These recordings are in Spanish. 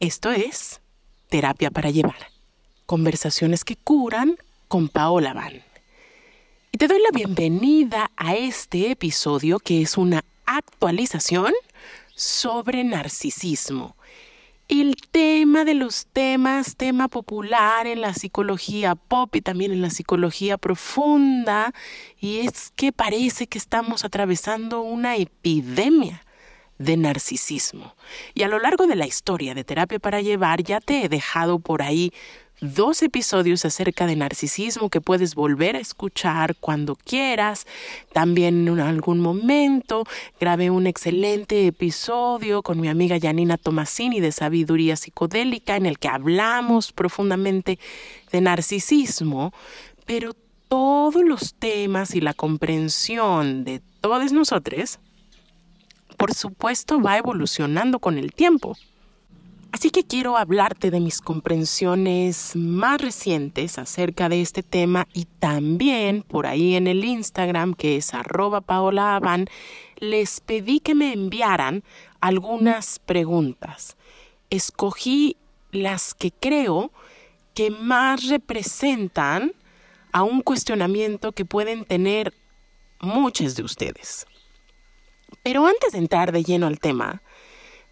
Esto es Terapia para Llevar. Conversaciones que curan con Paola Van. Y te doy la bienvenida a este episodio que es una actualización sobre narcisismo. El tema de los temas, tema popular en la psicología pop y también en la psicología profunda, y es que parece que estamos atravesando una epidemia de narcisismo. Y a lo largo de la historia de terapia para llevar ya te he dejado por ahí dos episodios acerca de narcisismo que puedes volver a escuchar cuando quieras. También en algún momento grabé un excelente episodio con mi amiga Janina Tomasini de Sabiduría Psicodélica en el que hablamos profundamente de narcisismo, pero todos los temas y la comprensión de todos nosotros por supuesto, va evolucionando con el tiempo. Así que quiero hablarte de mis comprensiones más recientes acerca de este tema y también por ahí en el Instagram que es arroba paola les pedí que me enviaran algunas preguntas. Escogí las que creo que más representan a un cuestionamiento que pueden tener muchos de ustedes. Pero antes de entrar de lleno al tema,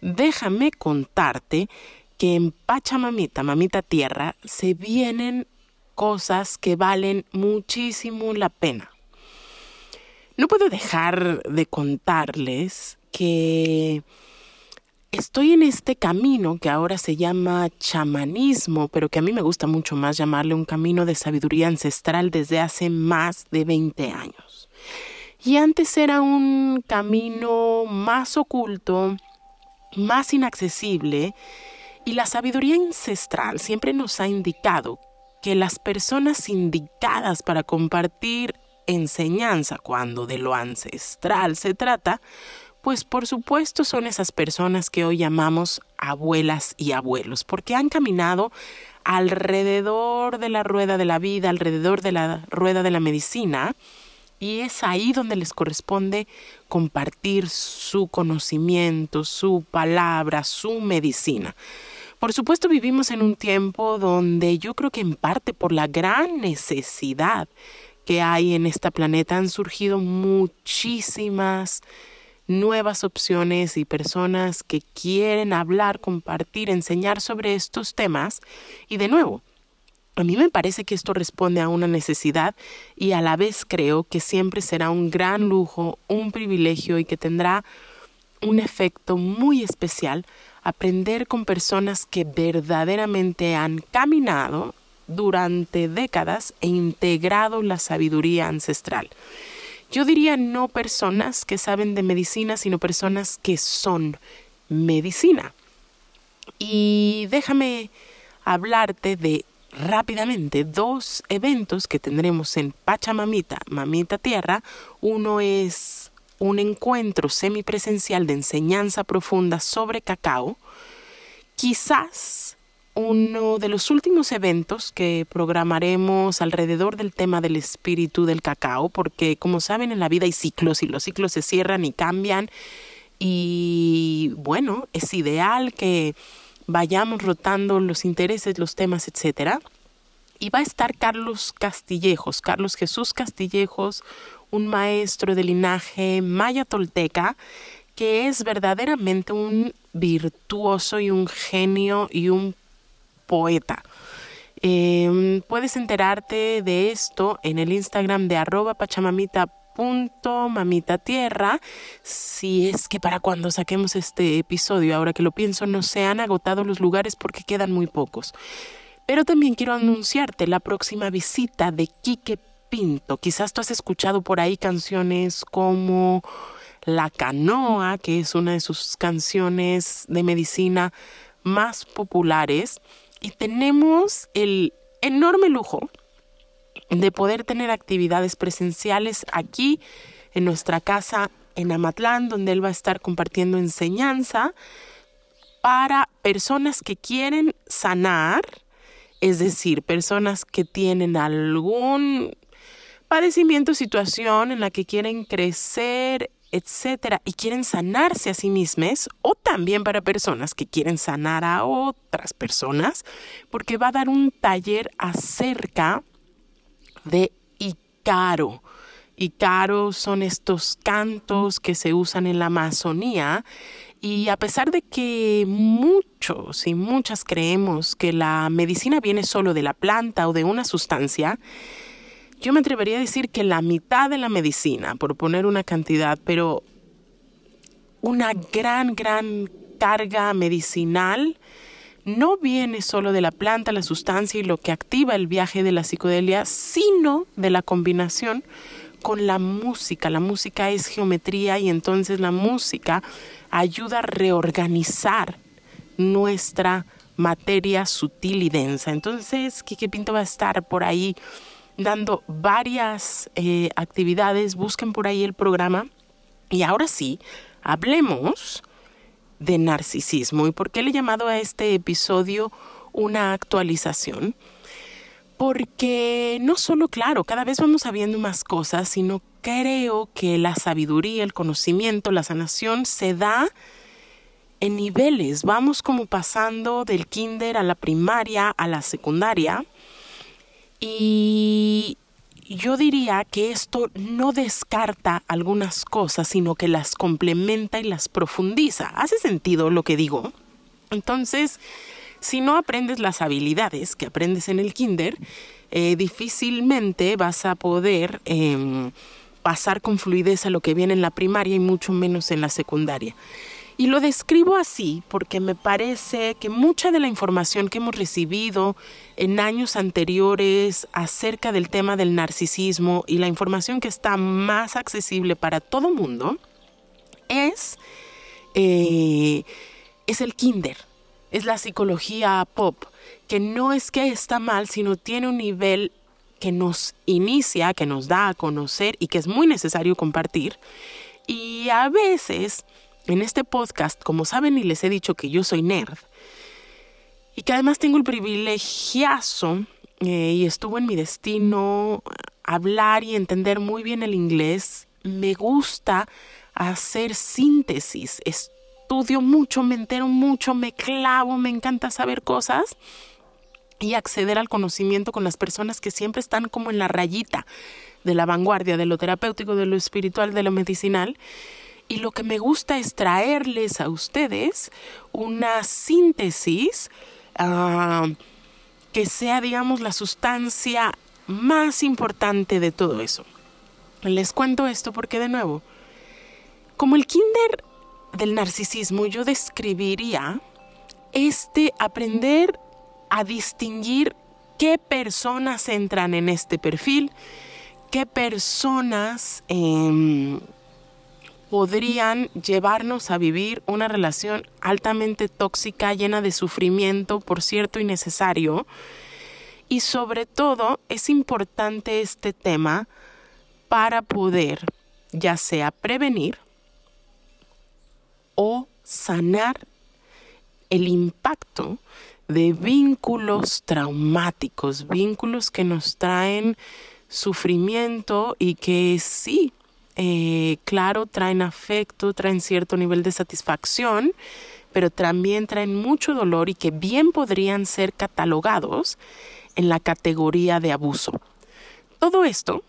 déjame contarte que en Pachamamita, Mamita Tierra, se vienen cosas que valen muchísimo la pena. No puedo dejar de contarles que estoy en este camino que ahora se llama chamanismo, pero que a mí me gusta mucho más llamarle un camino de sabiduría ancestral desde hace más de 20 años. Y antes era un camino más oculto, más inaccesible, y la sabiduría ancestral siempre nos ha indicado que las personas indicadas para compartir enseñanza cuando de lo ancestral se trata, pues por supuesto son esas personas que hoy llamamos abuelas y abuelos, porque han caminado alrededor de la rueda de la vida, alrededor de la rueda de la medicina, y es ahí donde les corresponde compartir su conocimiento, su palabra, su medicina. Por supuesto vivimos en un tiempo donde yo creo que en parte por la gran necesidad que hay en este planeta han surgido muchísimas nuevas opciones y personas que quieren hablar, compartir, enseñar sobre estos temas. Y de nuevo, a mí me parece que esto responde a una necesidad y a la vez creo que siempre será un gran lujo, un privilegio y que tendrá un efecto muy especial aprender con personas que verdaderamente han caminado durante décadas e integrado la sabiduría ancestral. Yo diría no personas que saben de medicina, sino personas que son medicina. Y déjame hablarte de rápidamente dos eventos que tendremos en Pachamamita, Mamita Tierra. Uno es un encuentro semipresencial de enseñanza profunda sobre cacao. Quizás uno de los últimos eventos que programaremos alrededor del tema del espíritu del cacao, porque como saben en la vida hay ciclos y los ciclos se cierran y cambian. Y bueno, es ideal que vayamos rotando los intereses, los temas, etcétera. Y va a estar Carlos Castillejos, Carlos Jesús Castillejos, un maestro de linaje maya tolteca, que es verdaderamente un virtuoso y un genio y un poeta. Em, puedes enterarte de esto en el Instagram de arroba pachamamita punto mamita tierra. Si es que para cuando saquemos este episodio ahora que lo pienso no se han agotado los lugares porque quedan muy pocos. Pero también quiero anunciarte la próxima visita de Quique Pinto. Quizás tú has escuchado por ahí canciones como La Canoa que es una de sus canciones de medicina más populares. Y tenemos el enorme lujo de poder tener actividades presenciales aquí en nuestra casa en Amatlán, donde él va a estar compartiendo enseñanza para personas que quieren sanar, es decir, personas que tienen algún padecimiento, situación en la que quieren crecer etcétera, y quieren sanarse a sí mismos, o también para personas que quieren sanar a otras personas, porque va a dar un taller acerca de Icaro. Icaro son estos cantos que se usan en la Amazonía y a pesar de que muchos y muchas creemos que la medicina viene solo de la planta o de una sustancia, yo me atrevería a decir que la mitad de la medicina, por poner una cantidad, pero una gran, gran carga medicinal, no viene solo de la planta, la sustancia y lo que activa el viaje de la psicodelia, sino de la combinación con la música. La música es geometría y entonces la música ayuda a reorganizar nuestra materia sutil y densa. Entonces, Kike Pinto va a estar por ahí dando varias eh, actividades. Busquen por ahí el programa. Y ahora sí, hablemos de narcisismo. ¿Y por qué le he llamado a este episodio una actualización? porque no solo, claro, cada vez vamos sabiendo más cosas, sino creo que la sabiduría, el conocimiento, la sanación se da en niveles. Vamos como pasando del kinder a la primaria, a la secundaria. Y yo diría que esto no descarta algunas cosas, sino que las complementa y las profundiza. ¿Hace sentido lo que digo? Entonces, si no aprendes las habilidades que aprendes en el kinder, eh, difícilmente vas a poder em, pasar con fluidez a lo que viene en la primaria y mucho menos en la secundaria. Y lo describo así porque me parece que mucha de la información que hemos recibido en años anteriores acerca del tema del narcisismo y la información que está más accesible para todo mundo es, eh, es el kinder es la psicología pop, que no es que está mal, sino tiene un nivel que nos inicia, que nos da a conocer y que es muy necesario compartir. Y a veces, en este podcast, como saben y les he dicho que yo soy nerd, y que además tengo el privilegiazo, eh, y estuvo en mi destino, hablar y entender muy bien el inglés, me gusta hacer síntesis, estudio mucho, me entero mucho, me clavo, me encanta saber cosas y acceder al conocimiento con las personas que siempre están como en la rayita de la vanguardia, de lo terapéutico, de lo espiritual, de lo medicinal. Y lo que me gusta es traerles a ustedes una síntesis ah, que sea, digamos, la sustancia más importante de todo eso. Les cuento esto porque, de nuevo, como el kinder del narcisismo yo describiría este aprender a distinguir qué personas entran en este perfil, qué personas em, podrían llevarnos a vivir una relación altamente tóxica, llena de sufrimiento, por cierto, innecesario. Y sobre todo es importante este tema para poder ya sea prevenir o sanar el impacto de vínculos traumáticos, vínculos que nos traen sufrimiento y que sí, eh, claro, traen afecto, traen cierto nivel de satisfacción, pero también traen mucho dolor y que bien podrían ser catalogados en la categoría de abuso. Todo esto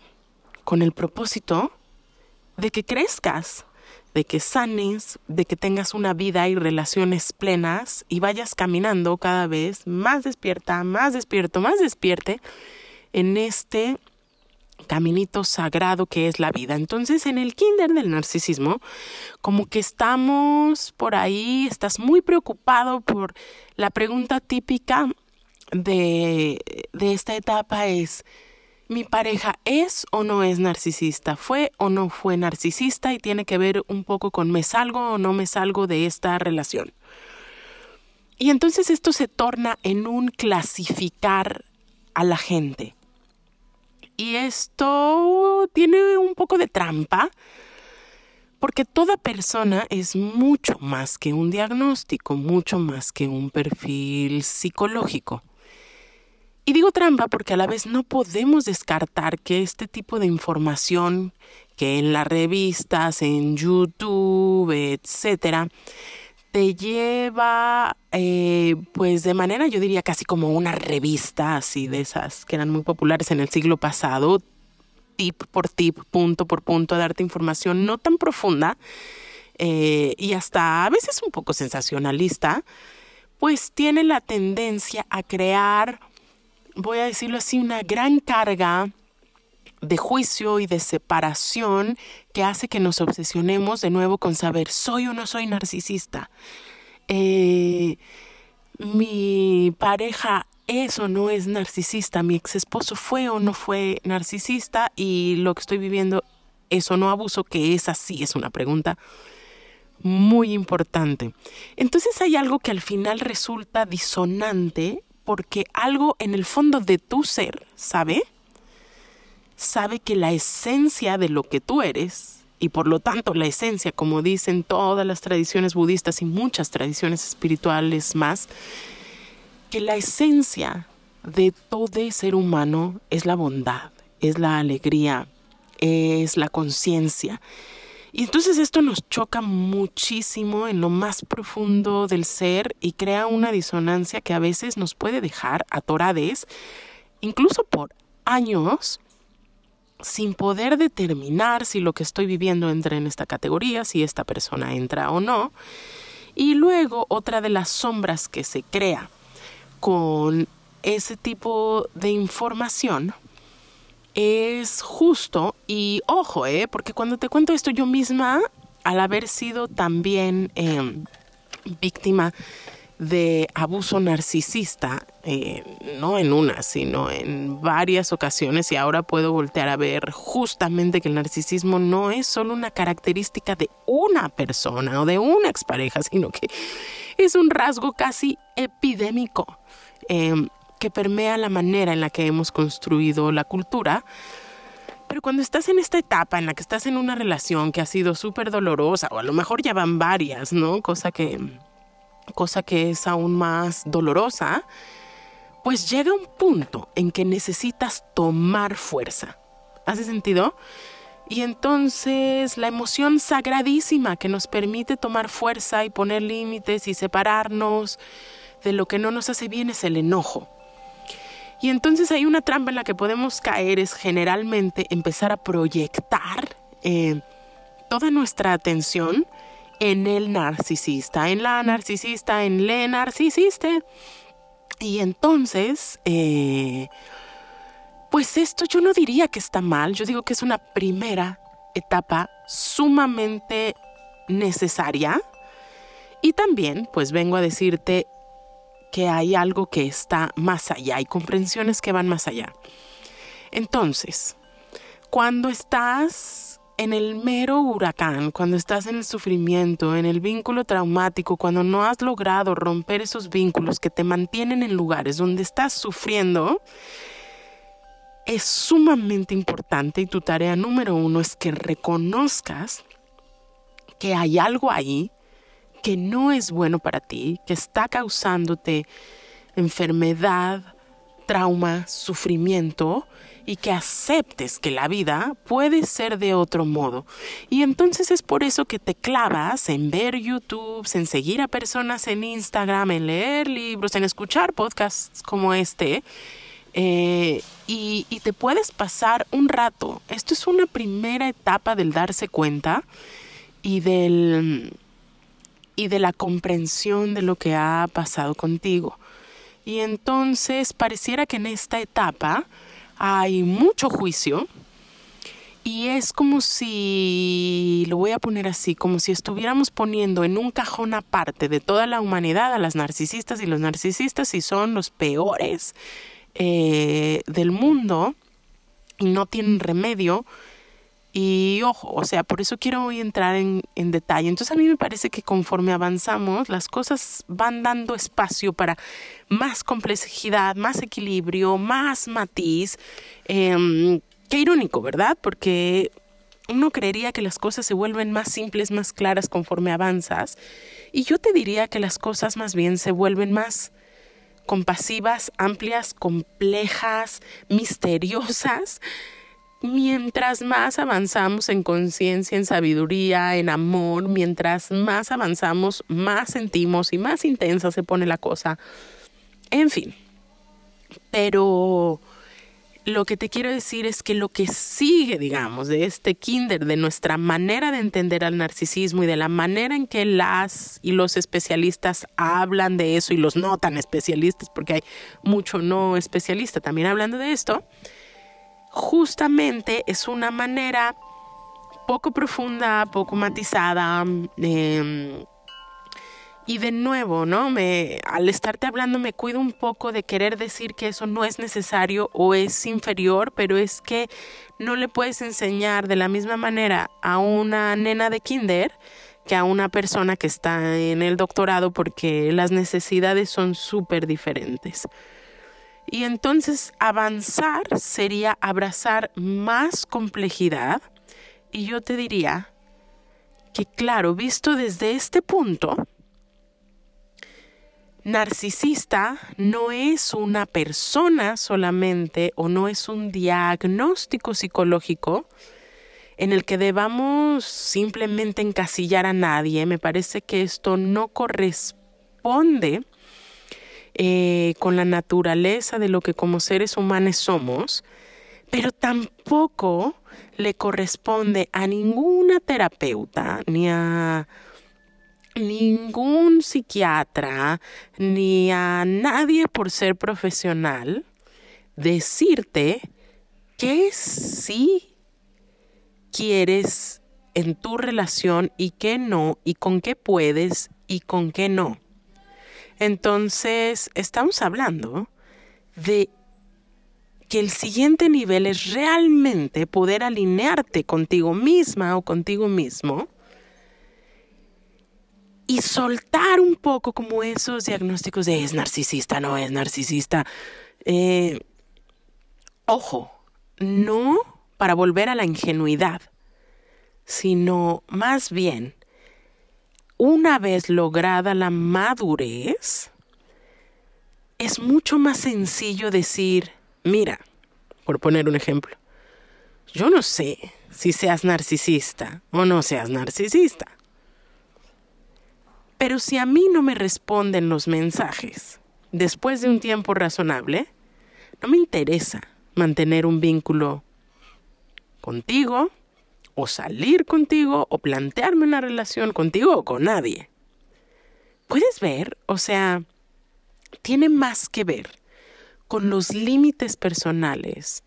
con el propósito de que crezcas, de que sanes, de que tengas una vida y relaciones plenas y vayas caminando cada vez más despierta, más despierto, más despierte en este caminito sagrado que es la vida. Entonces, en el kinder del narcisismo, como que estamos por ahí, estás muy preocupado por la pregunta típica de, de esta etapa es, mi pareja es o no es narcisista, fue o no fue narcisista y tiene que ver un poco con me salgo o no me salgo de esta relación. Y entonces esto se torna en un clasificar a la gente. Y esto tiene un poco de trampa, porque toda persona es mucho más que un diagnóstico, mucho más que un perfil psicológico. Y digo trampa porque a la vez no podemos descartar que este tipo de información que en las revistas, en YouTube, etcétera, te lleva, eh, pues de manera, yo diría casi como una revista así de esas que eran muy populares en el siglo pasado, tip por tip, punto por punto, a darte información no tan profunda eh, y hasta a veces un poco sensacionalista, pues tiene la tendencia a crear, voy a decirlo así, una gran carga de juicio y de separación que hace que nos obsesionemos de nuevo con saber, ¿soy o no soy narcisista? Eh, mi pareja es o no es narcisista, mi ex esposo fue o no fue narcisista y lo que estoy viviendo es o no abuso, que es así, es una pregunta muy importante. Entonces hay algo que al final resulta disonante porque algo en el fondo de tu ser, ¿sabe? Sabe que la esencia de lo que tú eres, y por lo tanto la esencia, como dicen todas las tradiciones budistas y muchas tradiciones espirituales más, que la esencia de todo ser humano es la bondad, es la alegría, es la conciencia. Y entonces esto nos choca muchísimo en lo más profundo del ser y crea una disonancia que a veces nos puede dejar atorades, incluso por años, sin poder determinar si lo que estoy viviendo entra en esta categoría, si esta persona entra o no. Y luego otra de las sombras que se crea con ese tipo de información es justo y ojo, ¿eh? porque cuando te cuento esto yo misma, al haber sido también em, víctima de abuso narcisista, eh, no en una, sino en varias ocasiones, y ahora puedo voltear a ver justamente que el narcisismo no es solo una característica de una persona o de una expareja, sino que es un rasgo casi epidémico em, que permea la manera en la que hemos construido la cultura. Pero cuando estás en esta etapa en la que estás en una relación que ha sido súper dolorosa, o a lo mejor ya van varias, ¿no? Cosa que cosa que es aún más dolorosa, pues llega un punto en que necesitas tomar fuerza. ¿Hace sentido? Y entonces la emoción sagradísima que nos permite tomar fuerza y poner límites y separarnos de lo que no nos hace bien es el enojo. Y entonces hay una trampa en la que podemos caer, es generalmente empezar a proyectar eh, toda nuestra atención en el narcisista, en la narcisista, en le narcisiste. Y entonces, eh, pues esto yo no diría que está mal, yo digo que es una primera etapa sumamente necesaria. Y también, pues vengo a decirte que hay algo que está más allá, hay comprensiones que van más allá. Entonces, cuando estás en el mero huracán, cuando estás en el sufrimiento, en el vínculo traumático, cuando no has logrado romper esos vínculos que te mantienen en lugares donde estás sufriendo, es sumamente importante y tu tarea número uno es que reconozcas que hay algo ahí que no es bueno para ti, que está causándote enfermedad, trauma, sufrimiento y que aceptes que la vida puede ser de otro modo. Y entonces es por eso que te clavas en ver YouTube, en seguir a personas en Instagram, en leer libros, en escuchar podcasts como este. Eh, y, y te puedes pasar un rato. Esto es una primera etapa del darse cuenta y del y de la comprensión de lo que ha pasado contigo. Y entonces pareciera que en esta etapa hay mucho juicio y es como si, lo voy a poner así, como si estuviéramos poniendo en un cajón aparte de toda la humanidad a las narcisistas y los narcisistas y son los peores eh, del mundo y no tienen remedio y ojo, o sea, por eso quiero hoy entrar en, detalle. Entonces a mí me parece que conforme avanzamos, las cosas van dando espacio para más complejidad, más equilibrio, más matiz. Em, qué irónico, ¿verdad? Porque uno creería que las cosas se vuelven más simples, más claras conforme avanzas. Y yo te diría que las cosas más bien se vuelven más compasivas, amplias, complejas, misteriosas mientras más avanzamos en conciencia, en sabiduría, en amor, mientras más avanzamos, más sentimos y más intensa se pone la cosa. En fin, pero lo que te quiero decir es que lo que sigue, digamos, de este kinder, de nuestra manera de entender al narcisismo y de la manera en que las y los especialistas hablan de eso y los no tan especialistas, porque hay mucho no especialista también hablando de esto, justamente es una manera poco profunda, poco matizada, eh, y de nuevo, ¿no? Me, al estarte hablando me cuido un poco de querer decir que eso no es necesario o es inferior, pero es que no le puedes enseñar de la misma manera a una nena de kinder que a una persona que está en el doctorado porque las necesidades son súper diferentes. Y entonces avanzar sería abrazar más complejidad y yo te diría que claro, visto desde este punto, narcisista no es una persona solamente o no es un diagnóstico psicológico en el que debamos simplemente encasillar a nadie. Me parece que esto no corresponde eh, con la naturaleza de lo que como seres humanos somos, pero tampoco le corresponde a ninguna terapeuta ni a ningún psiquiatra ni a nadie por ser profesional decirte que sí quieres en tu relación y qué no, y con qué puedes y con qué no. Entonces, estamos hablando de que el siguiente nivel es realmente poder alinearte contigo misma o contigo mismo y soltar un poco como esos diagnósticos de es narcisista, no es narcisista. Eh, ojo, no para volver a la ingenuidad, sino más bien, una vez lograda la madurez, es mucho más sencillo decir, mira, por poner un ejemplo, yo no sé si seas narcisista o no seas narcisista. Pero si a mí no me responden los mensajes después de un tiempo razonable, no me interesa mantener un vínculo contigo o salir contigo o plantearme una relación contigo o con nadie. ¿Puedes ver? O sea, tiene más que ver con los límites personales,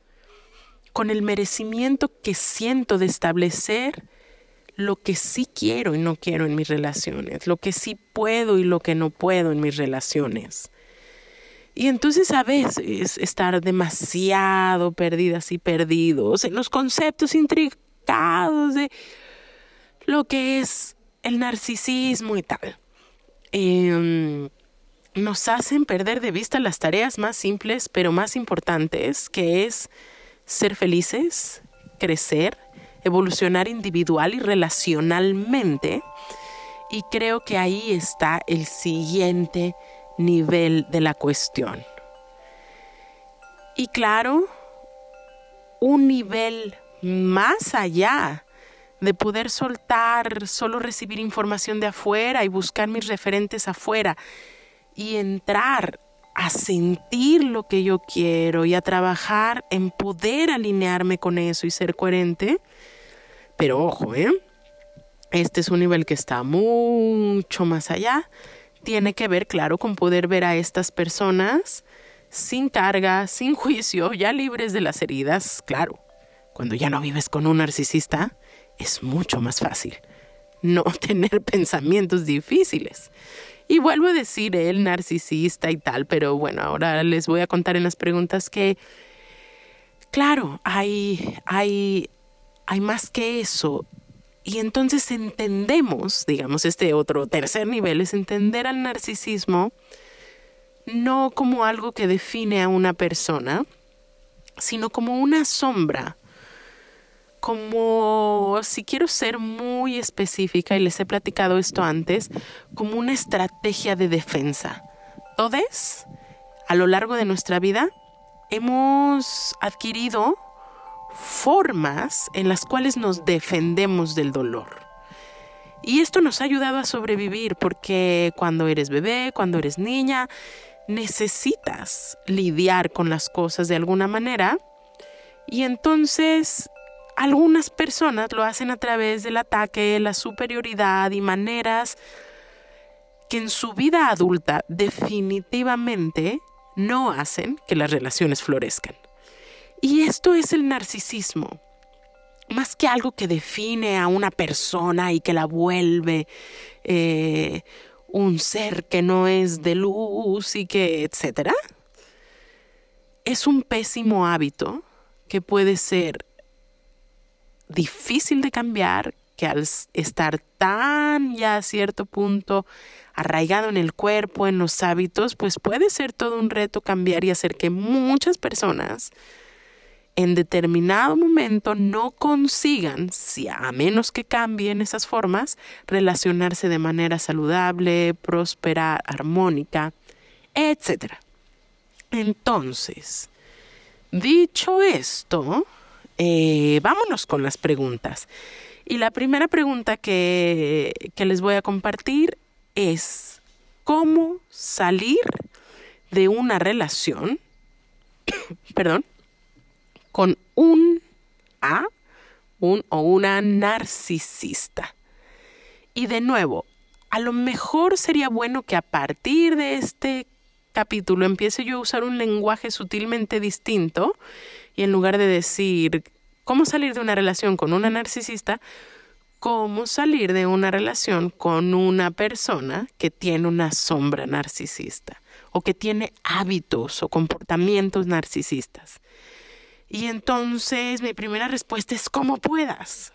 con el merecimiento que siento de establecer lo que sí quiero y no quiero en mis relaciones, lo que sí puedo y lo que no puedo en mis relaciones. Y entonces a veces estar demasiado perdidas y perdidos en los conceptos de lo que es el narcisismo y tal, em, nos hacen perder de vista las tareas más simples pero más importantes, que es ser felices, crecer, evolucionar individual y relacionalmente. Y creo que ahí está el siguiente nivel de la cuestión. Y claro, un nivel más allá de poder soltar, solo recibir información de afuera y buscar mis referentes afuera y entrar a sentir lo que yo quiero y a trabajar en poder alinearme con eso y ser coherente. Pero ojo, ¿eh? Este es un nivel que está mucho más allá. Tiene que ver, claro, con poder ver a estas personas sin carga, sin juicio, ya libres de las heridas. Claro, cuando ya no vives con un narcisista, es mucho más fácil no tener pensamientos difíciles. Y vuelvo a decir el narcisista y tal, pero bueno, ahora les voy a contar en las preguntas que, claro, hay, hay, hay más que eso. Y entonces entendemos, digamos, este otro tercer nivel es entender al narcisismo no como algo que define a una persona, sino como una sombra como, si quiero ser muy específica, y les he platicado esto antes, como una estrategia de defensa. Todos, a lo largo de nuestra vida, hemos adquirido formas en las cuales nos defendemos del dolor. Y esto nos ha ayudado a sobrevivir porque cuando eres bebé, cuando eres niña, necesitas lidiar con las cosas de alguna manera. Y entonces algunas personas lo hacen a través del ataque, la superioridad y maneras que en su vida adulta definitivamente no hacen que las relaciones florezcan. Y esto es el narcisismo. Más que algo que define a una persona y que la vuelve eh, un ser que no es de luz y que, etcétera, es un pésimo hábito que puede ser difícil de cambiar, que al estar tan ya a cierto punto arraigado en el cuerpo, en los hábitos, pues puede ser todo un reto cambiar y hacer que muchas personas en determinado momento no consigan, si a menos que cambien esas formas, relacionarse de manera saludable, próspera, armónica, etc. Entonces, dicho esto, eh, vámonos con las preguntas. Y la primera pregunta que, que les voy a compartir es, ¿cómo salir de una relación? perdón con un A, un o una narcisista. Y de nuevo, a lo mejor sería bueno que a partir de este capítulo empiece yo a usar un lenguaje sutilmente distinto y en lugar de decir cómo salir de una relación con una narcisista, cómo salir de una relación con una persona que tiene una sombra narcisista o que tiene hábitos o comportamientos narcisistas. Y entonces mi primera respuesta es como puedas.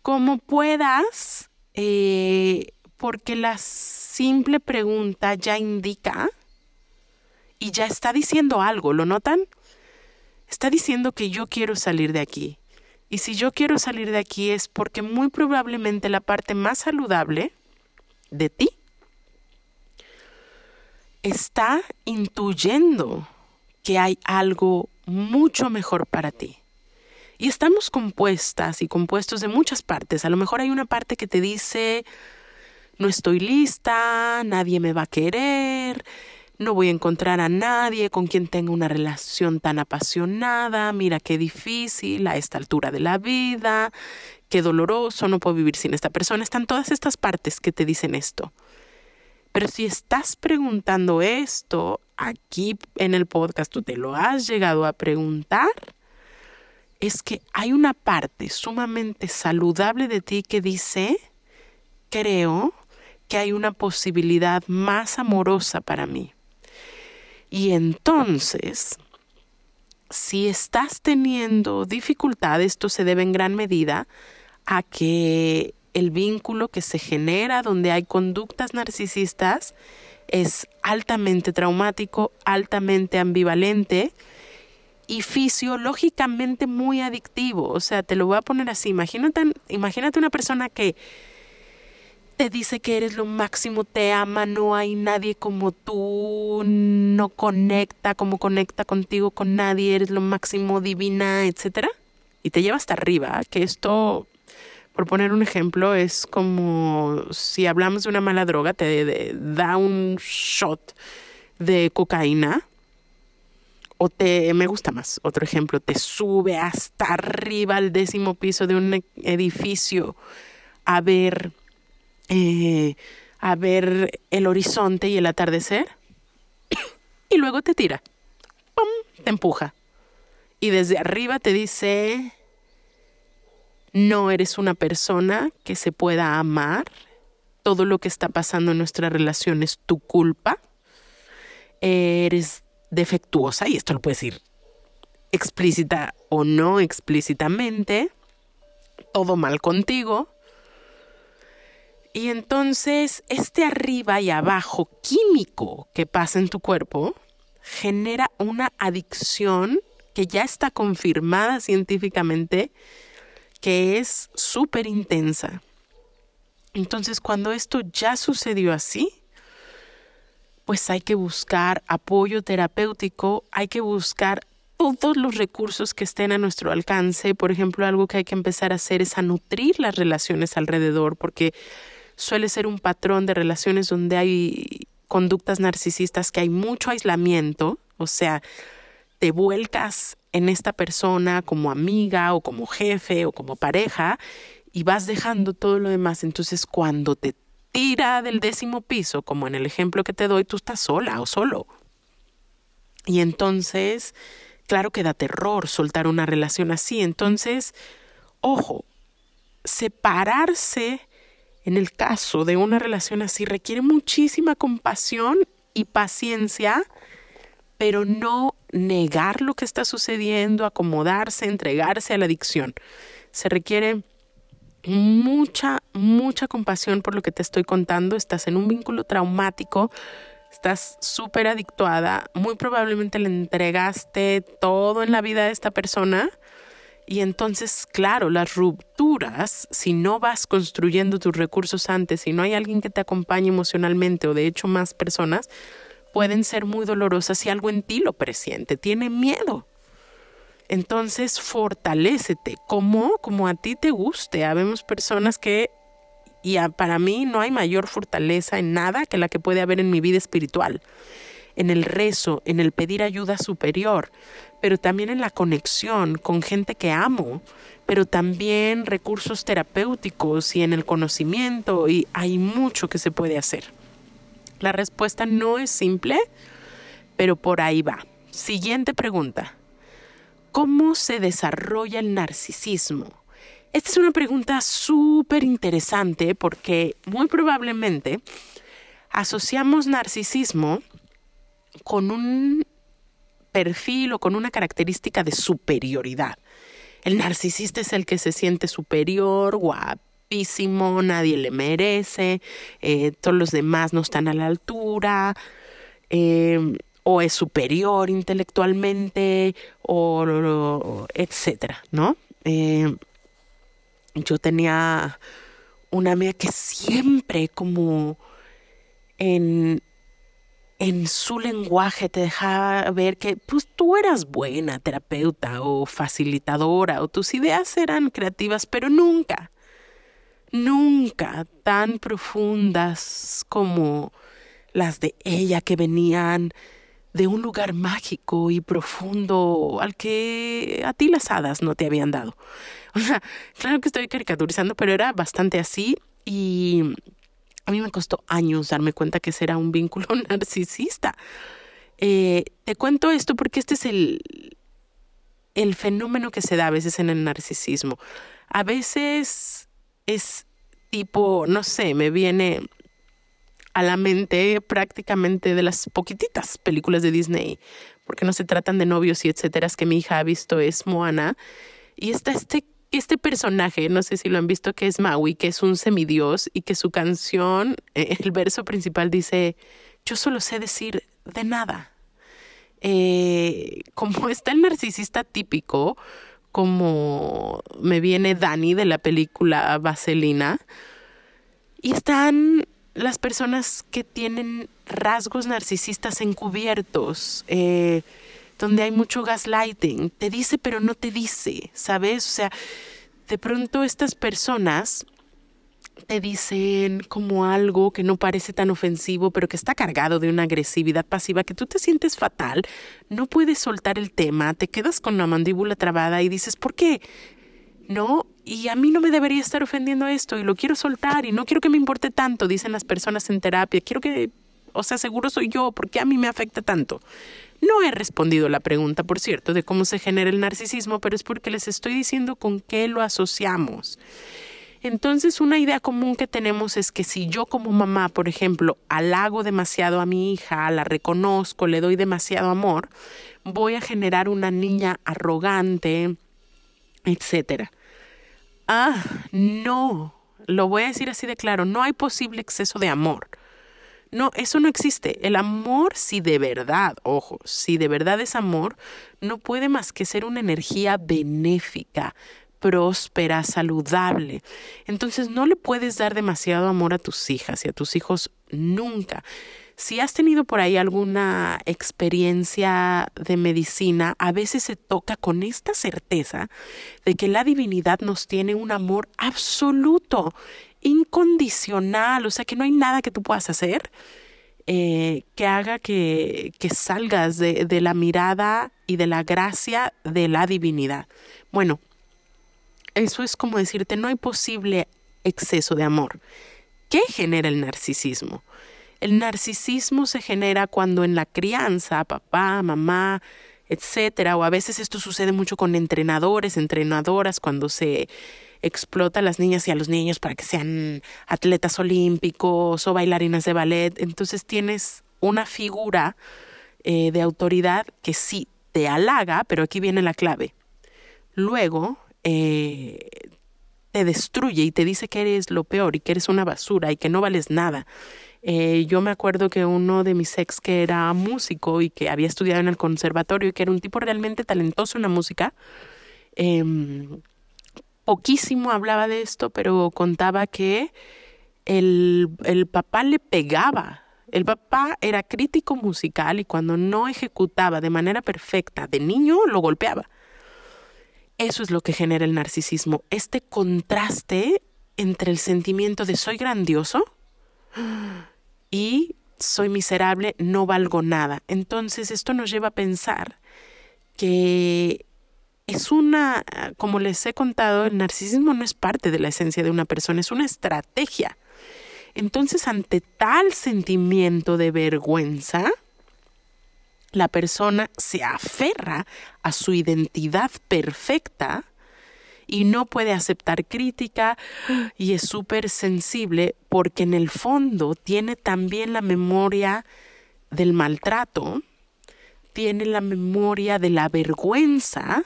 Como puedas, eh, porque la simple pregunta ya indica y ya está diciendo algo, ¿lo notan? Está diciendo que yo quiero salir de aquí. Y si yo quiero salir de aquí es porque muy probablemente la parte más saludable de ti está intuyendo que hay algo mucho mejor para ti. Y estamos compuestas y compuestos de muchas partes. A lo mejor hay una parte que te dice, no estoy lista, nadie me va a querer, no voy a encontrar a nadie con quien tenga una relación tan apasionada, mira qué difícil a esta altura de la vida, qué doloroso, no puedo vivir sin esta persona. Están todas estas partes que te dicen esto. Pero si estás preguntando esto aquí en el podcast, tú te lo has llegado a preguntar, es que hay una parte sumamente saludable de ti que dice, creo que hay una posibilidad más amorosa para mí. Y entonces, si estás teniendo dificultades, esto se debe en gran medida a que el vínculo que se genera donde hay conductas narcisistas es altamente traumático, altamente ambivalente y fisiológicamente muy adictivo. O sea, te lo voy a poner así. Imagínate, imagínate una persona que te dice que eres lo máximo, te ama, no hay nadie como tú, no conecta como conecta contigo con nadie, eres lo máximo divina, etcétera. Y te lleva hasta arriba, que esto por poner un ejemplo, es como si hablamos de una mala droga, te da un shot de cocaína o te, me gusta más, otro ejemplo, te sube hasta arriba al décimo piso de un edificio a ver, eh, a ver el horizonte y el atardecer y luego te tira, ¡pum! te empuja y desde arriba te dice no eres una persona que se pueda amar. Todo lo que está pasando en nuestra relación es tu culpa. Eres defectuosa, y esto lo puedes decir explícita o no explícitamente. Todo mal contigo. Y entonces este arriba y abajo químico que pasa en tu cuerpo genera una adicción que ya está confirmada científicamente que es súper intensa. Entonces, cuando esto ya sucedió así, pues hay que buscar apoyo terapéutico, hay que buscar todos los recursos que estén a nuestro alcance. Por ejemplo, algo que hay que empezar a hacer es a nutrir las relaciones alrededor, porque suele ser un patrón de relaciones donde hay conductas narcisistas que hay mucho aislamiento, o sea, te vuelcas en esta persona como amiga o como jefe o como pareja y vas dejando todo lo demás. Entonces, cuando te tira del décimo piso, como en el ejemplo que te doy, tú estás sola o solo. Y entonces, claro que da terror soltar una relación así. Entonces, ojo, separarse en el caso de una relación así requiere muchísima compasión y paciencia, pero no negar lo que está sucediendo, acomodarse, entregarse a la adicción. Se requiere mucha, mucha compasión por lo que te estoy contando. Estás en un vínculo traumático, estás súper adictuada, muy probablemente le entregaste todo en la vida a esta persona. Y entonces, claro, las rupturas, si no vas construyendo tus recursos antes, si no hay alguien que te acompañe emocionalmente o de hecho más personas, pueden ser muy dolorosas si algo en ti lo presiente, tiene miedo. Entonces, fortalécete, como, como a ti te guste. Habemos personas que, y para mí no hay mayor fortaleza en nada que la que puede haber en mi vida espiritual, en el rezo, en el pedir ayuda superior, pero también en la conexión con gente que amo, pero también recursos terapéuticos y en el conocimiento, y hay mucho que se puede hacer. La respuesta no es simple, pero por ahí va. Siguiente pregunta. ¿Cómo se desarrolla el narcisismo? Esta es una pregunta súper interesante porque muy probablemente asociamos narcisismo con un perfil o con una característica de superioridad. El narcisista es el que se siente superior, guapísimo, nadie le merece, eh, todos los demás no están a la altura. Eh, o es superior intelectualmente, o, etcétera, ¿no? Eh, yo tenía una amiga que siempre como en, en su lenguaje te dejaba ver que pues tú eras buena terapeuta o facilitadora o tus ideas eran creativas, pero nunca, nunca tan profundas como las de ella que venían de un lugar mágico y profundo al que a ti las hadas no te habían dado. O sea, claro que estoy caricaturizando, pero era bastante así y a mí me costó años darme cuenta que ese era un vínculo narcisista. Eh, te cuento esto porque este es el, el fenómeno que se da a veces en el narcisismo. A veces es tipo, no sé, me viene a la mente prácticamente de las poquititas películas de Disney, porque no se tratan de novios y etcétera, que mi hija ha visto es Moana. Y está este, este personaje, no sé si lo han visto, que es Maui, que es un semidios y que su canción, eh, el verso principal dice, yo solo sé decir de nada. Eh, como está el narcisista típico, como me viene Dani de la película Vaselina, y están las personas que tienen rasgos narcisistas encubiertos, eh, donde hay mucho gaslighting, te dice pero no te dice, ¿sabes? O sea, de pronto estas personas te dicen como algo que no parece tan ofensivo, pero que está cargado de una agresividad pasiva, que tú te sientes fatal, no puedes soltar el tema, te quedas con la mandíbula trabada y dices, ¿por qué? ¿no? Y a mí no me debería estar ofendiendo esto y lo quiero soltar y no quiero que me importe tanto, dicen las personas en terapia. Quiero que, o sea, seguro soy yo, ¿por qué a mí me afecta tanto? No he respondido la pregunta, por cierto, de cómo se genera el narcisismo, pero es porque les estoy diciendo con qué lo asociamos. Entonces, una idea común que tenemos es que si yo como mamá, por ejemplo, halago demasiado a mi hija, la reconozco, le doy demasiado amor, voy a generar una niña arrogante, etcétera. Ah, no, lo voy a decir así de claro, no hay posible exceso de amor. No, eso no existe. El amor, si de verdad, ojo, si de verdad es amor, no puede más que ser una energía benéfica, próspera, saludable. Entonces no le puedes dar demasiado amor a tus hijas y a tus hijos nunca. Si has tenido por ahí alguna experiencia de medicina, a veces se toca con esta certeza de que la divinidad nos tiene un amor absoluto, incondicional, o sea que no hay nada que tú puedas hacer eh, que haga que, salgas de, de la mirada y de la gracia de la divinidad. Bueno, eso es como decirte, no hay posible exceso de amor. ¿Qué genera el narcisismo? El narcisismo se genera cuando en la crianza, papá, mamá, etcétera, o a veces esto sucede mucho con entrenadores, entrenadoras, cuando se explota a las niñas y a los niños para que sean atletas olímpicos o bailarinas de ballet. Entonces tienes una figura eh, de autoridad que sí te halaga, pero aquí viene la clave. Luego eh, te destruye y te dice que eres lo peor y que eres una basura y que no vales nada eh, yo me acuerdo que uno de mis ex que era músico y que había estudiado en el conservatorio y que era un tipo realmente talentoso en la música, em, poquísimo hablaba de esto, pero contaba que el, el papá le pegaba. El papá era crítico musical y cuando no ejecutaba de manera perfecta de niño, lo golpeaba. Eso es lo que genera el narcisismo, este contraste entre el sentimiento de soy grandioso y soy miserable, no valgo nada. Entonces esto nos lleva a pensar que es una, como les he contado, el narcisismo no es parte de la esencia de una persona, es una estrategia. Entonces, ante tal sentimiento de vergüenza, la persona se aferra a su identidad perfecta y no puede aceptar crítica y es súper sensible porque en el fondo tiene también la memoria del maltrato, tiene la memoria de la vergüenza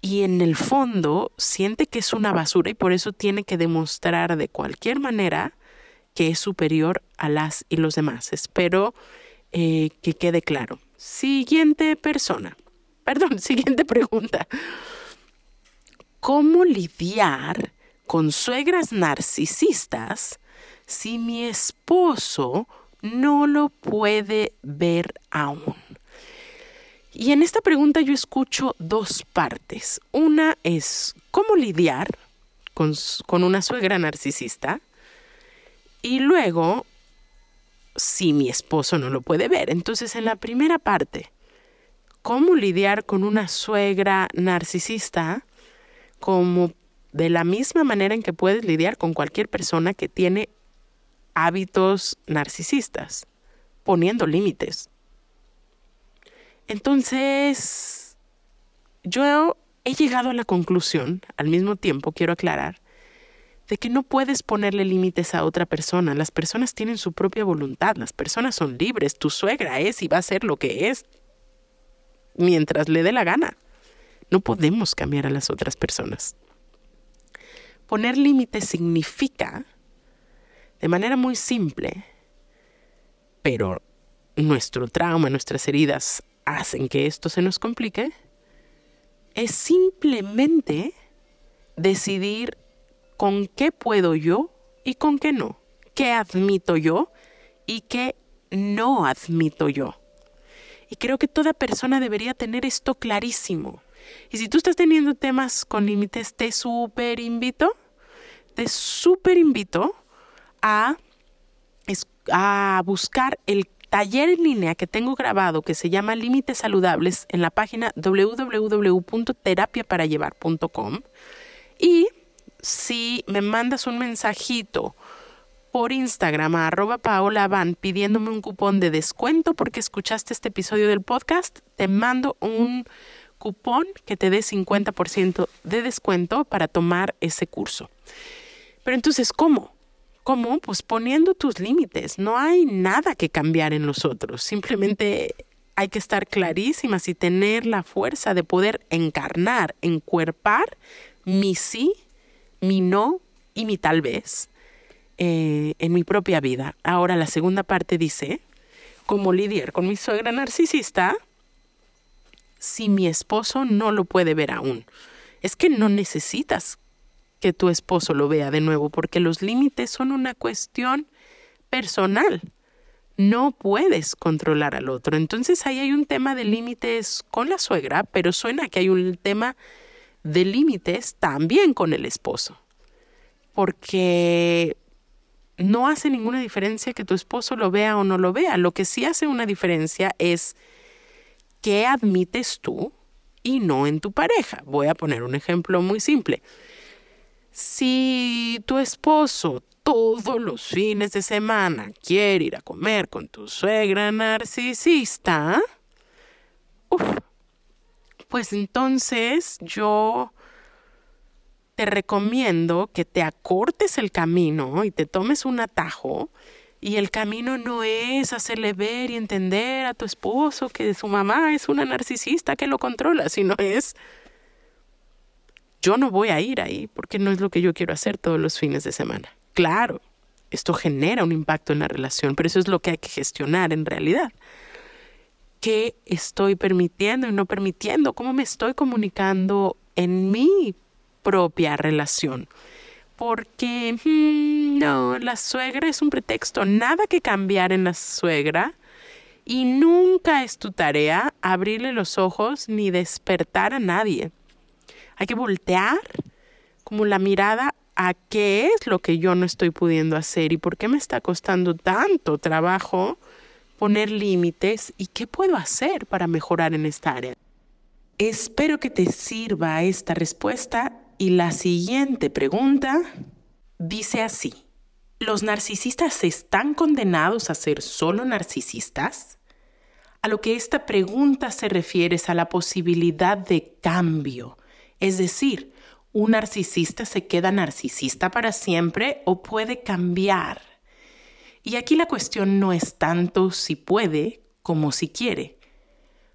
y en el fondo siente que es una basura y por eso tiene que demostrar de cualquier manera que es superior a las y los demás. Espero eh, que quede claro. Siguiente persona. Perdón, siguiente pregunta. ¿Cómo lidiar con suegras narcisistas si mi esposo no lo puede ver aún? Y en esta pregunta yo escucho dos partes. Una es cómo lidiar con, una suegra narcisista y luego si mi esposo no lo puede ver. Entonces en la primera parte, cómo lidiar con una suegra narcisista, como de la misma manera en que puedes lidiar con cualquier persona que tiene hábitos narcisistas, poniendo límites. Entonces, yo he llegado a la conclusión, al mismo tiempo quiero aclarar, de que no puedes ponerle límites a otra persona. Las personas tienen su propia voluntad, las personas son libres, tu suegra es y va a ser lo que es mientras le dé la gana. No podemos cambiar a las otras personas. Poner límites significa, de manera muy simple, pero nuestro trauma, nuestras heridas hacen que esto se nos complique, es simplemente decidir con qué puedo yo y con qué no, qué admito yo y qué no admito yo. Y creo que toda persona debería tener esto clarísimo. Y si tú estás teniendo temas con límites, te súper invito, te súper invito a, a buscar el taller en línea que tengo grabado que se llama Límites Saludables en la página www.terapiaparallevar.com y si me mandas un mensajito por Instagram a arroba Paola Van pidiéndome un cupón de descuento porque escuchaste este episodio del podcast, te mando un cupón que te dé 50% de descuento para tomar ese curso. Pero entonces, ¿cómo? ¿Cómo? Pues poniendo tus límites. No hay nada que cambiar en los otros. Simplemente hay que estar clarísimas y tener la fuerza de poder encarnar, encuerpar mi sí, mi no y mi tal vez eh, en mi propia vida. Ahora la segunda parte dice, ¿cómo lidiar con mi suegra narcisista? si mi esposo no lo puede ver aún. Es que no necesitas que tu esposo lo vea de nuevo porque los límites son una cuestión personal. no puedes controlar al otro. Entonces ahí hay un tema de límites con la suegra, pero suena que hay un tema de límites también con el esposo. Porque no hace ninguna diferencia que tu esposo lo vea o no lo vea. Lo que sí hace una diferencia es qué admites tú y no en tu pareja. Voy a poner un ejemplo muy simple. Si tu esposo todos los fines de semana quiere ir a comer con tu suegra narcisista, pues entonces yo te recomiendo que te acortes el camino y te tomes un atajo. Y el camino no es hacerle ver y entender a tu esposo que su mamá es una narcisista que lo controla, sino es yo no voy a ir ahí porque no es lo que yo quiero hacer todos los fines de semana. Claro, esto genera un impacto en la relación, pero eso es lo que hay que gestionar en realidad. ¿Qué estoy permitiendo y no permitiendo? ¿Cómo me estoy comunicando en mi propia relación? Porque mm, no, la suegra es un pretexto, nada que cambiar en la suegra y nunca es tu tarea abrirle los ojos ni despertar a nadie. Hay que voltear como la mirada a qué es lo que yo no estoy pudiendo hacer y por qué me está costando tanto trabajo poner límites y qué puedo hacer para mejorar en esta área. Espero que te sirva esta respuesta y la siguiente pregunta dice así. ¿Los narcisistas están condenados a ser solo narcisistas? A lo que esta pregunta se refiere es a la posibilidad de cambio, es decir, ¿Un narcisista se queda narcisista para siempre o puede cambiar? Y aquí la cuestión no es tanto si puede como si quiere.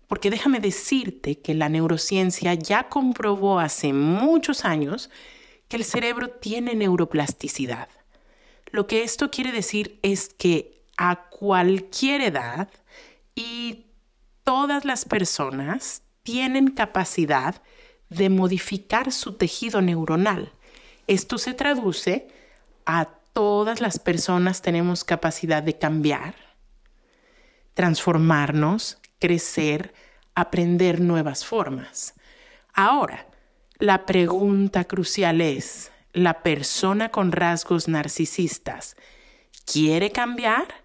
Porque déjame decirte que la neurociencia ya comprobó hace muchos años que el cerebro tiene neuroplasticidad. Lo que esto quiere decir es que a cualquier edad y todas las personas tienen capacidad de modificar su tejido neuronal. Esto se traduce a todas las personas tenemos capacidad de cambiar, transformarnos, crecer, aprender nuevas formas. Ahora, la pregunta crucial es, ¿la persona con rasgos narcisistas quiere cambiar?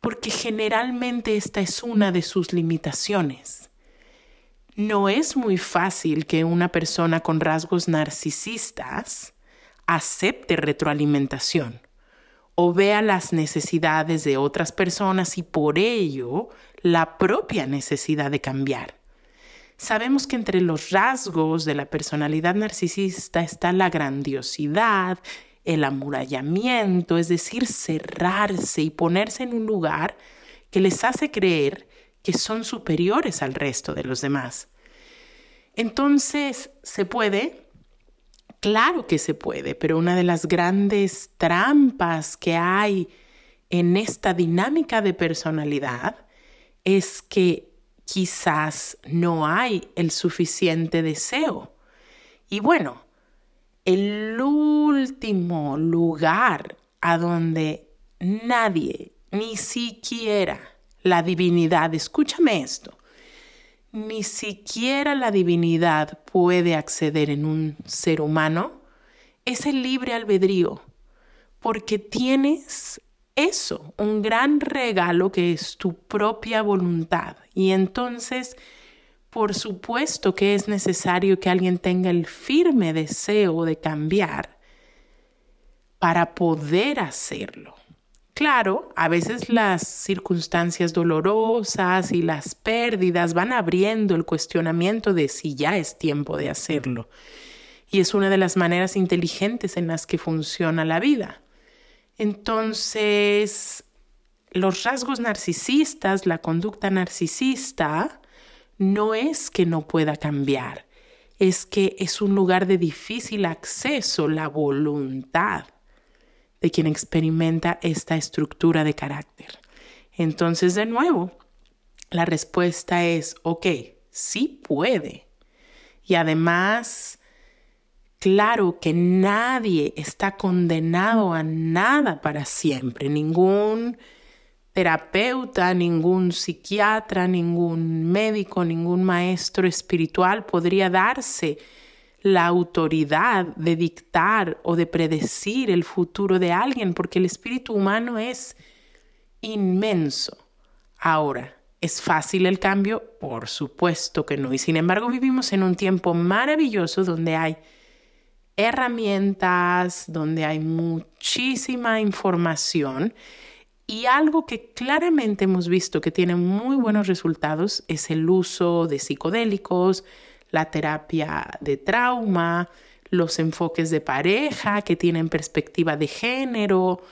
Porque generalmente esta es una de sus limitaciones. No es muy fácil que una persona con rasgos narcisistas acepte retroalimentación o vea las necesidades de otras personas y por ello la propia necesidad de cambiar. Sabemos que entre los rasgos de la personalidad narcisista está la grandiosidad, el amurallamiento, es decir, cerrarse y ponerse en un lugar que les hace creer que son superiores al resto de los demás. Entonces, ¿se puede? Claro que se puede, pero una de las grandes trampas que hay en esta dinámica de personalidad es que quizás no hay el suficiente deseo. Y bueno, el último lugar a donde nadie, ni siquiera la divinidad, escúchame esto, ni siquiera la divinidad puede acceder en un ser humano, es el libre albedrío, porque tienes eso, un gran regalo que es tu propia voluntad. Y entonces, por supuesto que es necesario que alguien tenga el firme deseo de cambiar para poder hacerlo. Claro, a veces las circunstancias dolorosas y las pérdidas van abriendo el cuestionamiento de si ya es tiempo de hacerlo. Y es una de las maneras inteligentes en las que funciona la vida. Entonces, los rasgos narcisistas, la conducta narcisista, no es que no pueda cambiar, es que es un lugar de difícil acceso, la voluntad de quien experimenta esta estructura de carácter. Entonces, de nuevo, la respuesta es, ok, sí puede. Y además, claro que nadie está condenado a nada para siempre. Ningún terapeuta, ningún psiquiatra, ningún médico, ningún maestro espiritual podría darse la autoridad de dictar o de predecir el futuro de alguien, porque el espíritu humano es inmenso. Ahora, ¿es fácil el cambio? Por supuesto que no. Y sin embargo vivimos en un tiempo maravilloso donde hay herramientas, donde hay muchísima información y algo que claramente hemos visto que tiene muy buenos resultados es el uso de psicodélicos, la terapia de trauma, los enfoques de pareja que tienen perspectiva de género,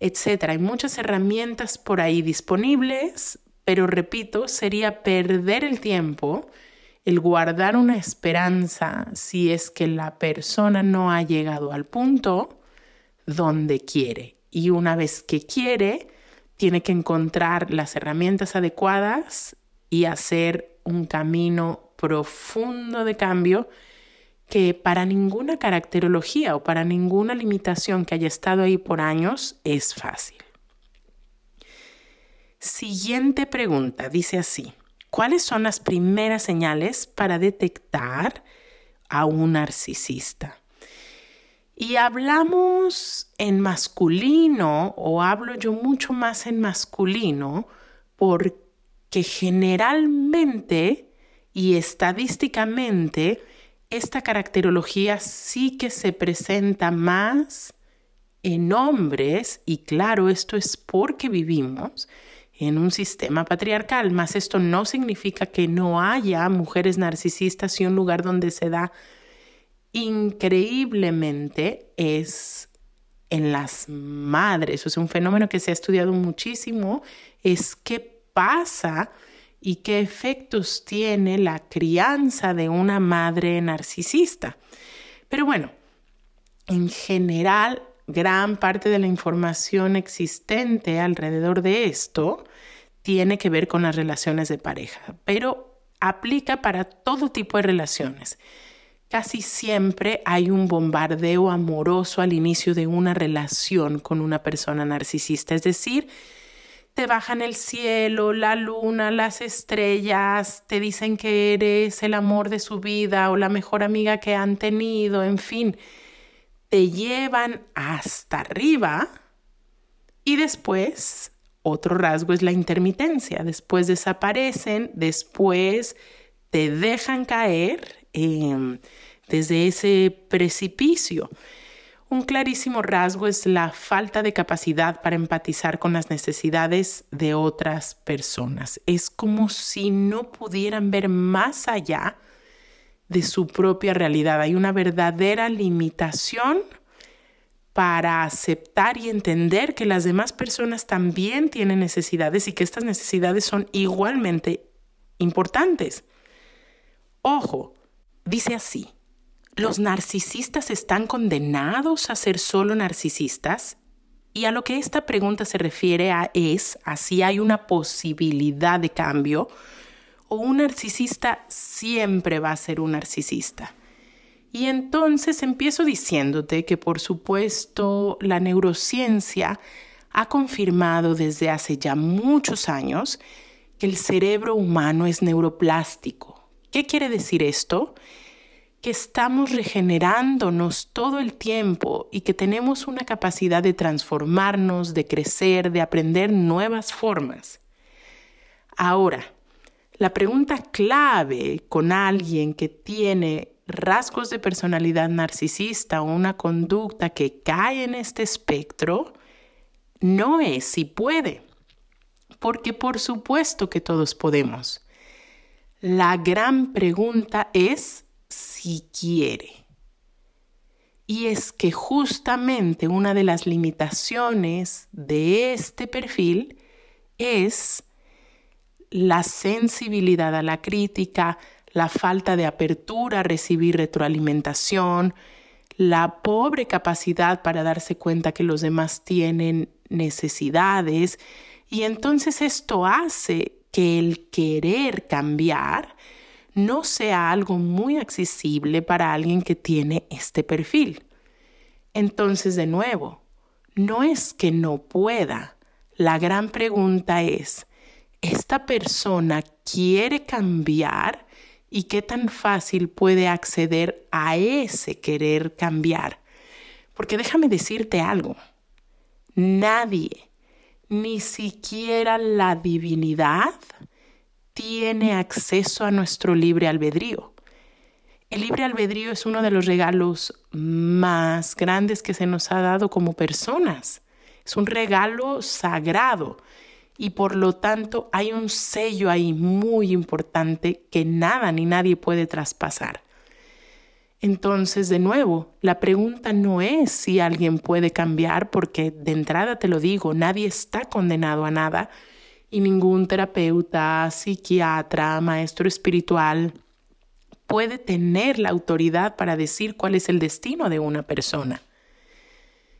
etc. Hay muchas herramientas por ahí disponibles, pero repito, sería perder el tiempo el guardar una esperanza si es que la persona no ha llegado al punto donde quiere. Y una vez que quiere, tiene que encontrar las herramientas adecuadas y hacer un camino profundo de cambio que para ninguna caracterología o para ninguna limitación que haya estado ahí por años es fácil. Siguiente pregunta, dice así, ¿cuáles son las primeras señales para detectar a un narcisista? Y hablamos en masculino o hablo yo mucho más en masculino porque generalmente y estadísticamente, esta caracterología sí que se presenta más en hombres, y claro, esto es porque vivimos en un sistema patriarcal, más esto no significa que no haya mujeres narcisistas y un lugar donde se da increíblemente es en las madres, o sea, un fenómeno que se ha estudiado muchísimo es qué pasa y qué efectos tiene la crianza de una madre narcisista. Pero bueno, en general, gran parte de la información existente alrededor de esto tiene que ver con las relaciones de pareja, pero aplica para todo tipo de relaciones. Casi siempre hay un bombardeo amoroso al inicio de una relación con una persona narcisista, es decir, te bajan el cielo, la luna, las estrellas, te dicen que eres el amor de su vida o la mejor amiga que han tenido, en fin, te llevan hasta arriba y después otro rasgo es la intermitencia, después desaparecen, después te dejan caer em, desde ese precipicio. Un clarísimo rasgo es la falta de capacidad para empatizar con las necesidades de otras personas. Es como si no pudieran ver más allá de su propia realidad. Hay una verdadera limitación para aceptar y entender que las demás personas también tienen necesidades y que estas necesidades son igualmente importantes. Ojo, dice así, los narcisistas están condenados a ser solo narcisistas y a lo que esta pregunta se refiere a es a si hay una posibilidad de cambio o un narcisista siempre va a ser un narcisista. Y entonces empiezo diciéndote que por supuesto la neurociencia ha confirmado desde hace ya muchos años que el cerebro humano es neuroplástico. ¿Qué quiere decir esto? Que estamos regenerándonos todo el tiempo y que tenemos una capacidad de transformarnos, de crecer, de aprender nuevas formas. Ahora, la pregunta clave con alguien que tiene rasgos de personalidad narcisista o una conducta que cae en este espectro no es si puede, porque por supuesto que todos podemos. La gran pregunta es si quiere. Y es que justamente una de las limitaciones de este perfil es la sensibilidad a la crítica, la falta de apertura a recibir retroalimentación, la pobre capacidad para darse cuenta que los demás tienen necesidades y entonces esto hace que el querer cambiar no sea algo muy accesible para alguien que tiene este perfil. Entonces, de nuevo, no es que no pueda. La gran pregunta es, ¿esta persona quiere cambiar? ¿Y qué tan fácil puede acceder a ese querer cambiar? Porque déjame decirte algo, nadie, ni siquiera la divinidad, tiene acceso a nuestro libre albedrío. El libre albedrío es uno de los regalos más grandes que se nos ha dado como personas. Es un regalo sagrado y por lo tanto hay un sello ahí muy importante que nada ni nadie puede traspasar. Entonces, de nuevo, la pregunta no es si alguien puede cambiar, porque de entrada te lo digo, nadie está condenado a nada y ningún terapeuta, psiquiatra, maestro espiritual puede tener la autoridad para decir cuál es el destino de una persona.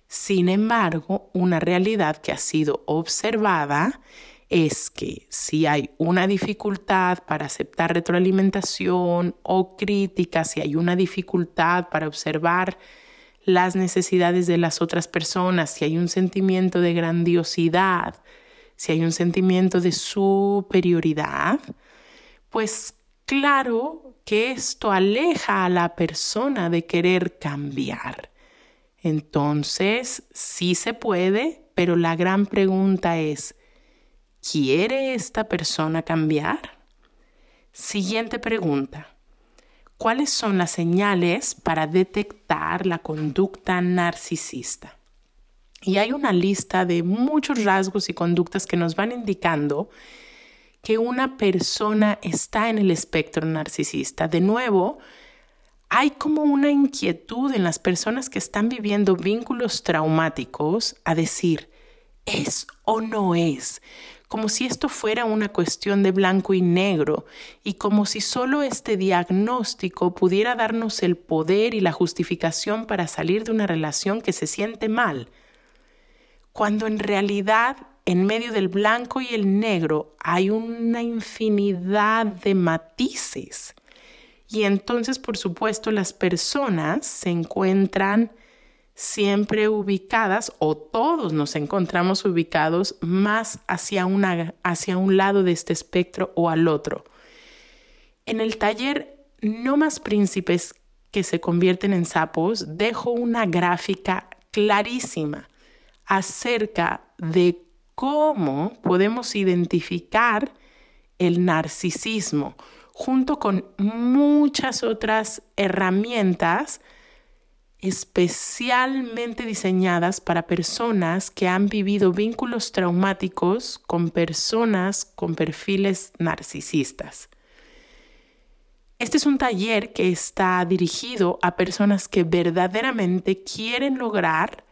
Sin embargo, una realidad que ha sido observada es que si hay una dificultad para aceptar retroalimentación o crítica, si hay una dificultad para observar las necesidades de las otras personas, si hay un sentimiento de grandiosidad, si hay un sentimiento de superioridad, pues claro que esto aleja a la persona de querer cambiar. Entonces, sí se puede, pero la gran pregunta es, ¿quiere esta persona cambiar? Siguiente pregunta. ¿Cuáles son las señales para detectar la conducta narcisista? Y hay una lista de muchos rasgos y conductas que nos van indicando que una persona está en el espectro narcisista. De nuevo, hay como una inquietud en las personas que están viviendo vínculos traumáticos a decir, ¿es o no es? Como si esto fuera una cuestión de blanco y negro y como si solo este diagnóstico pudiera darnos el poder y la justificación para salir de una relación que se siente mal, cuando en realidad en medio del blanco y el negro hay una infinidad de matices y entonces, por supuesto, las personas se encuentran siempre ubicadas o todos nos encontramos ubicados más hacia, hacia un lado de este espectro o al otro. En el taller No más príncipes que se convierten en sapos, dejo una gráfica clarísima acerca de cómo podemos identificar el narcisismo junto con muchas otras herramientas especialmente diseñadas para personas que han vivido vínculos traumáticos con personas con perfiles narcisistas. Este es un taller que está dirigido a personas que verdaderamente quieren lograr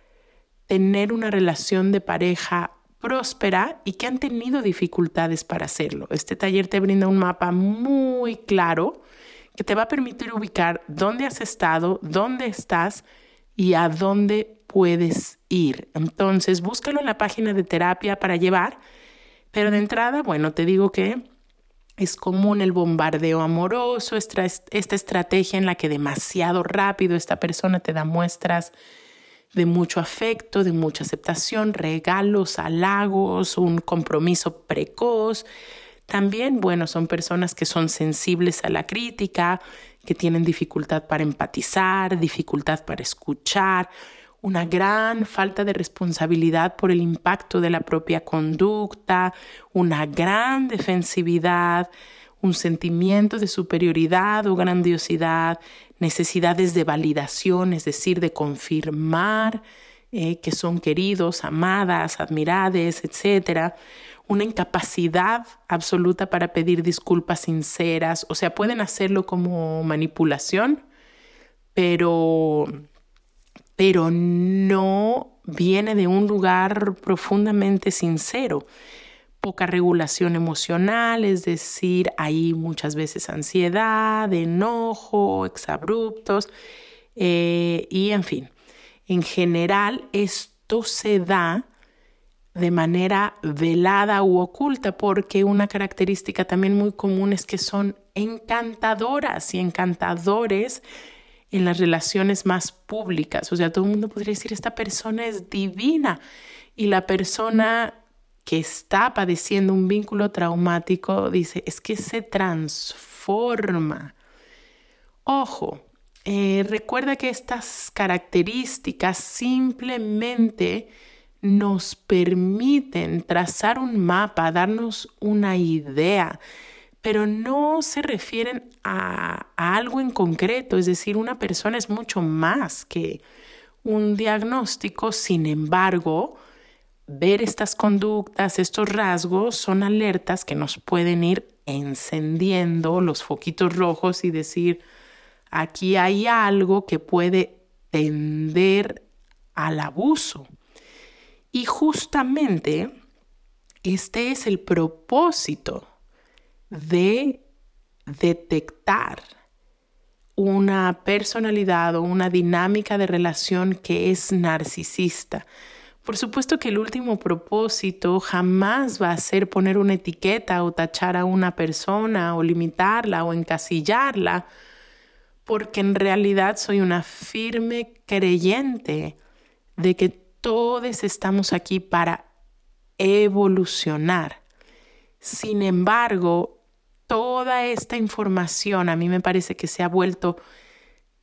tener una relación de pareja próspera y que han tenido dificultades para hacerlo. Este taller te brinda un mapa muy claro que te va a permitir ubicar dónde has estado, dónde estás y a dónde puedes ir. Entonces, búscalo en la página de terapia para llevar, pero de entrada, bueno, te digo que es común el bombardeo amoroso, esta, estrategia en la que demasiado rápido esta persona te da muestras de mucho afecto, de mucha aceptación, regalos, halagos, un compromiso precoz. También, bueno, son personas que son sensibles a la crítica, que tienen dificultad para empatizar, dificultad para escuchar, una gran falta de responsabilidad por el impacto de la propia conducta, una gran defensividad, un sentimiento de superioridad o grandiosidad, necesidades de validación, es decir, de confirmar eh, que son queridos, amadas, admirades, etc. Una incapacidad absoluta para pedir disculpas sinceras, o sea, pueden hacerlo como manipulación, pero, pero no viene de un lugar profundamente sincero poca regulación emocional, es decir, hay muchas veces ansiedad, enojo, exabruptos eh, y en fin, en general esto se da de manera velada u oculta porque una característica también muy común es que son encantadoras y encantadores en las relaciones más públicas. O sea, todo el mundo podría decir, esta persona es divina y la persona que está padeciendo un vínculo traumático dice, es que se transforma. Ojo, eh, recuerda que estas características simplemente nos permiten trazar un mapa, darnos una idea, pero no se refieren a, a, algo en concreto, es decir, una persona es mucho más que un diagnóstico, sin embargo, ver estas conductas, estos rasgos, son alertas que nos pueden ir encendiendo los foquitos rojos y decir, aquí hay algo que puede tender al abuso. Y justamente este es el propósito de detectar una personalidad o una dinámica de relación que es narcisista. Por supuesto que el último propósito jamás va a ser poner una etiqueta o tachar a una persona o limitarla o encasillarla, porque en realidad soy una firme creyente de que todos estamos aquí para evolucionar. Sin embargo, toda esta información a mí me parece que se ha vuelto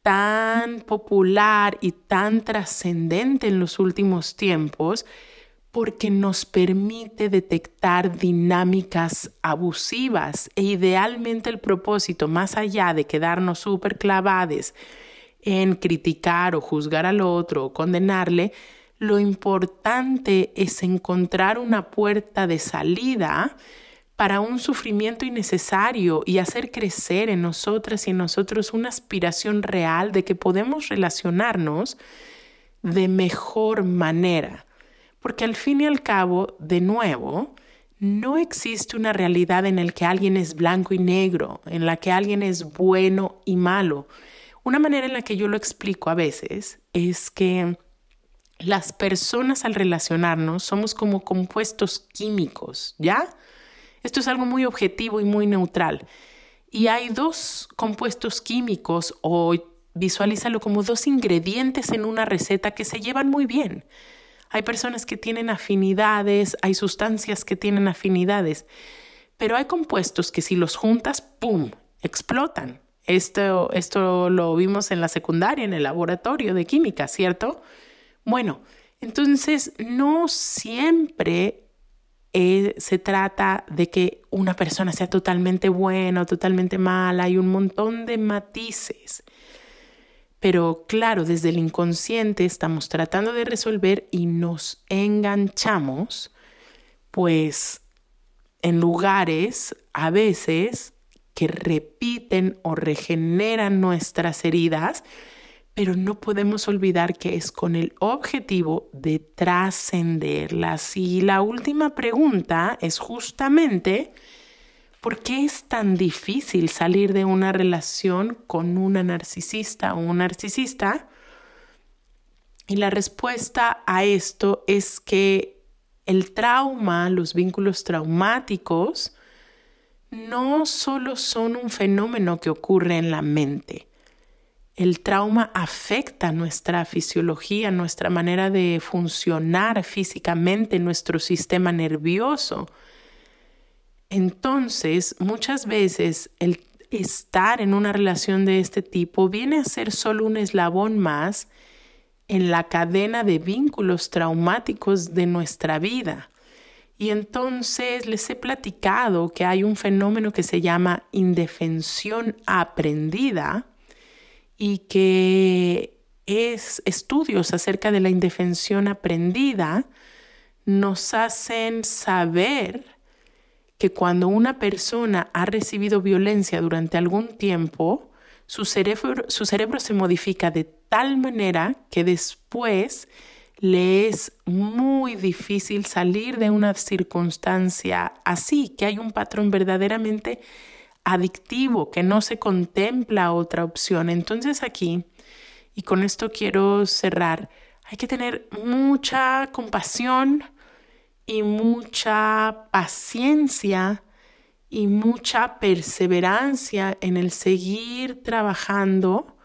tan popular y tan trascendente en los últimos tiempos porque nos permite detectar dinámicas abusivas. E idealmente el propósito, más allá de quedarnos súper clavados en criticar o juzgar al otro o condenarle, lo importante es encontrar una puerta de salida para un sufrimiento innecesario y hacer crecer en nosotras y en nosotros una aspiración real de que podemos relacionarnos de mejor manera. Porque al fin y al cabo, de nuevo, no existe una realidad en la que alguien es blanco y negro, en la que alguien es bueno y malo. Una manera en la que yo lo explico a veces es que las personas al relacionarnos somos como compuestos químicos, ¿ya? Esto es algo muy objetivo y muy neutral. Y hay dos compuestos químicos o visualízalo como dos ingredientes en una receta que se llevan muy bien. Hay personas que tienen afinidades, hay sustancias que tienen afinidades, pero hay compuestos que si los juntas, ¡pum!, explotan. Esto, esto lo vimos en la secundaria, en el laboratorio de química, ¿cierto? Bueno, entonces no siempre eh, se trata de que una persona sea totalmente buena o totalmente mala, hay un montón de matices. Pero claro, desde el inconsciente estamos tratando de resolver y nos enganchamos, pues en lugares a veces que repiten o regeneran nuestras heridas pero no podemos olvidar que es con el objetivo de trascenderlas. Y la última pregunta es justamente, ¿por qué es tan difícil salir de una relación con una narcisista o un narcisista? Y la respuesta a esto es que el trauma, los vínculos traumáticos, no solo son un fenómeno que ocurre en la mente, el trauma afecta nuestra fisiología, nuestra manera de funcionar físicamente, nuestro sistema nervioso. Entonces, muchas veces el estar en una relación de este tipo viene a ser solo un eslabón más en la cadena de vínculos traumáticos de nuestra vida. Y entonces les he platicado que hay un fenómeno que se llama indefensión aprendida, y que es estudios acerca de la indefensión aprendida nos hacen saber que cuando una persona ha recibido violencia durante algún tiempo, su cerebro, su cerebro se modifica de tal manera que después le es muy difícil salir de una circunstancia así, que hay un patrón verdaderamente adictivo, que no se contempla otra opción. Entonces aquí, y con esto quiero cerrar, hay que tener mucha compasión y mucha paciencia y mucha perseverancia en el seguir trabajando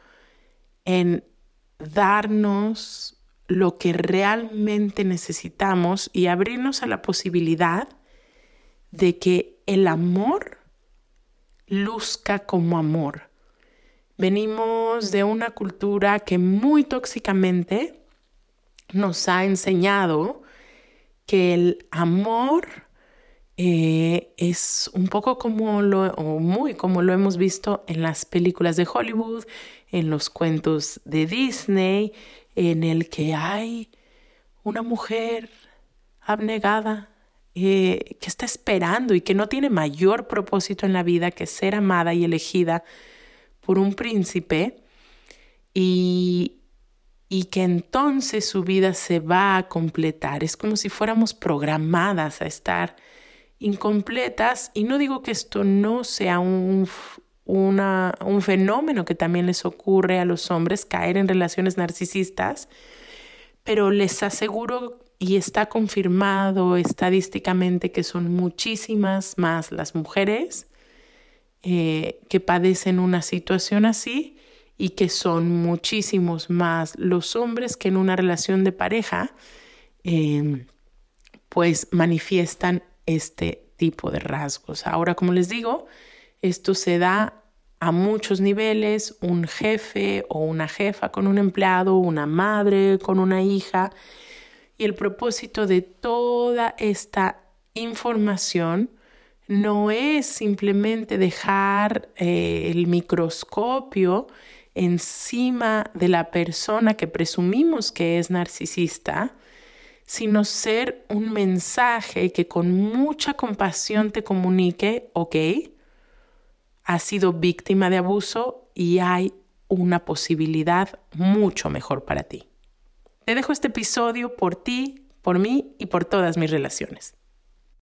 en darnos lo que realmente necesitamos y abrirnos a la posibilidad de que el amor luzca como amor. Venimos de una cultura que muy tóxicamente nos ha enseñado que el amor eh, es un poco como lo, o muy como lo hemos visto en las películas de Hollywood, en los cuentos de Disney, en el que hay una mujer abnegada eh, que está esperando y que no tiene mayor propósito en la vida que ser amada y elegida por un príncipe. Y, y que entonces su vida se va a completar. Es como si fuéramos programadas a estar incompletas. Y no digo que esto no sea un, un fenómeno que también les ocurre a los hombres, caer en relaciones narcisistas, pero les aseguro y está confirmado estadísticamente que son muchísimas más las mujeres eh, que padecen una situación así y que son muchísimos más los hombres que en una relación de pareja em, pues manifiestan este tipo de rasgos. Ahora, como les digo, esto se da a muchos niveles, un jefe o una jefa con un empleado, una madre con una hija. Y el propósito de toda esta información no es simplemente dejar eh, el microscopio encima de la persona que presumimos que es narcisista, sino ser un mensaje que con mucha compasión te comunique, ok, has sido víctima de abuso y hay una posibilidad mucho mejor para ti. Te dejo este episodio por ti, por mí y por todas mis relaciones.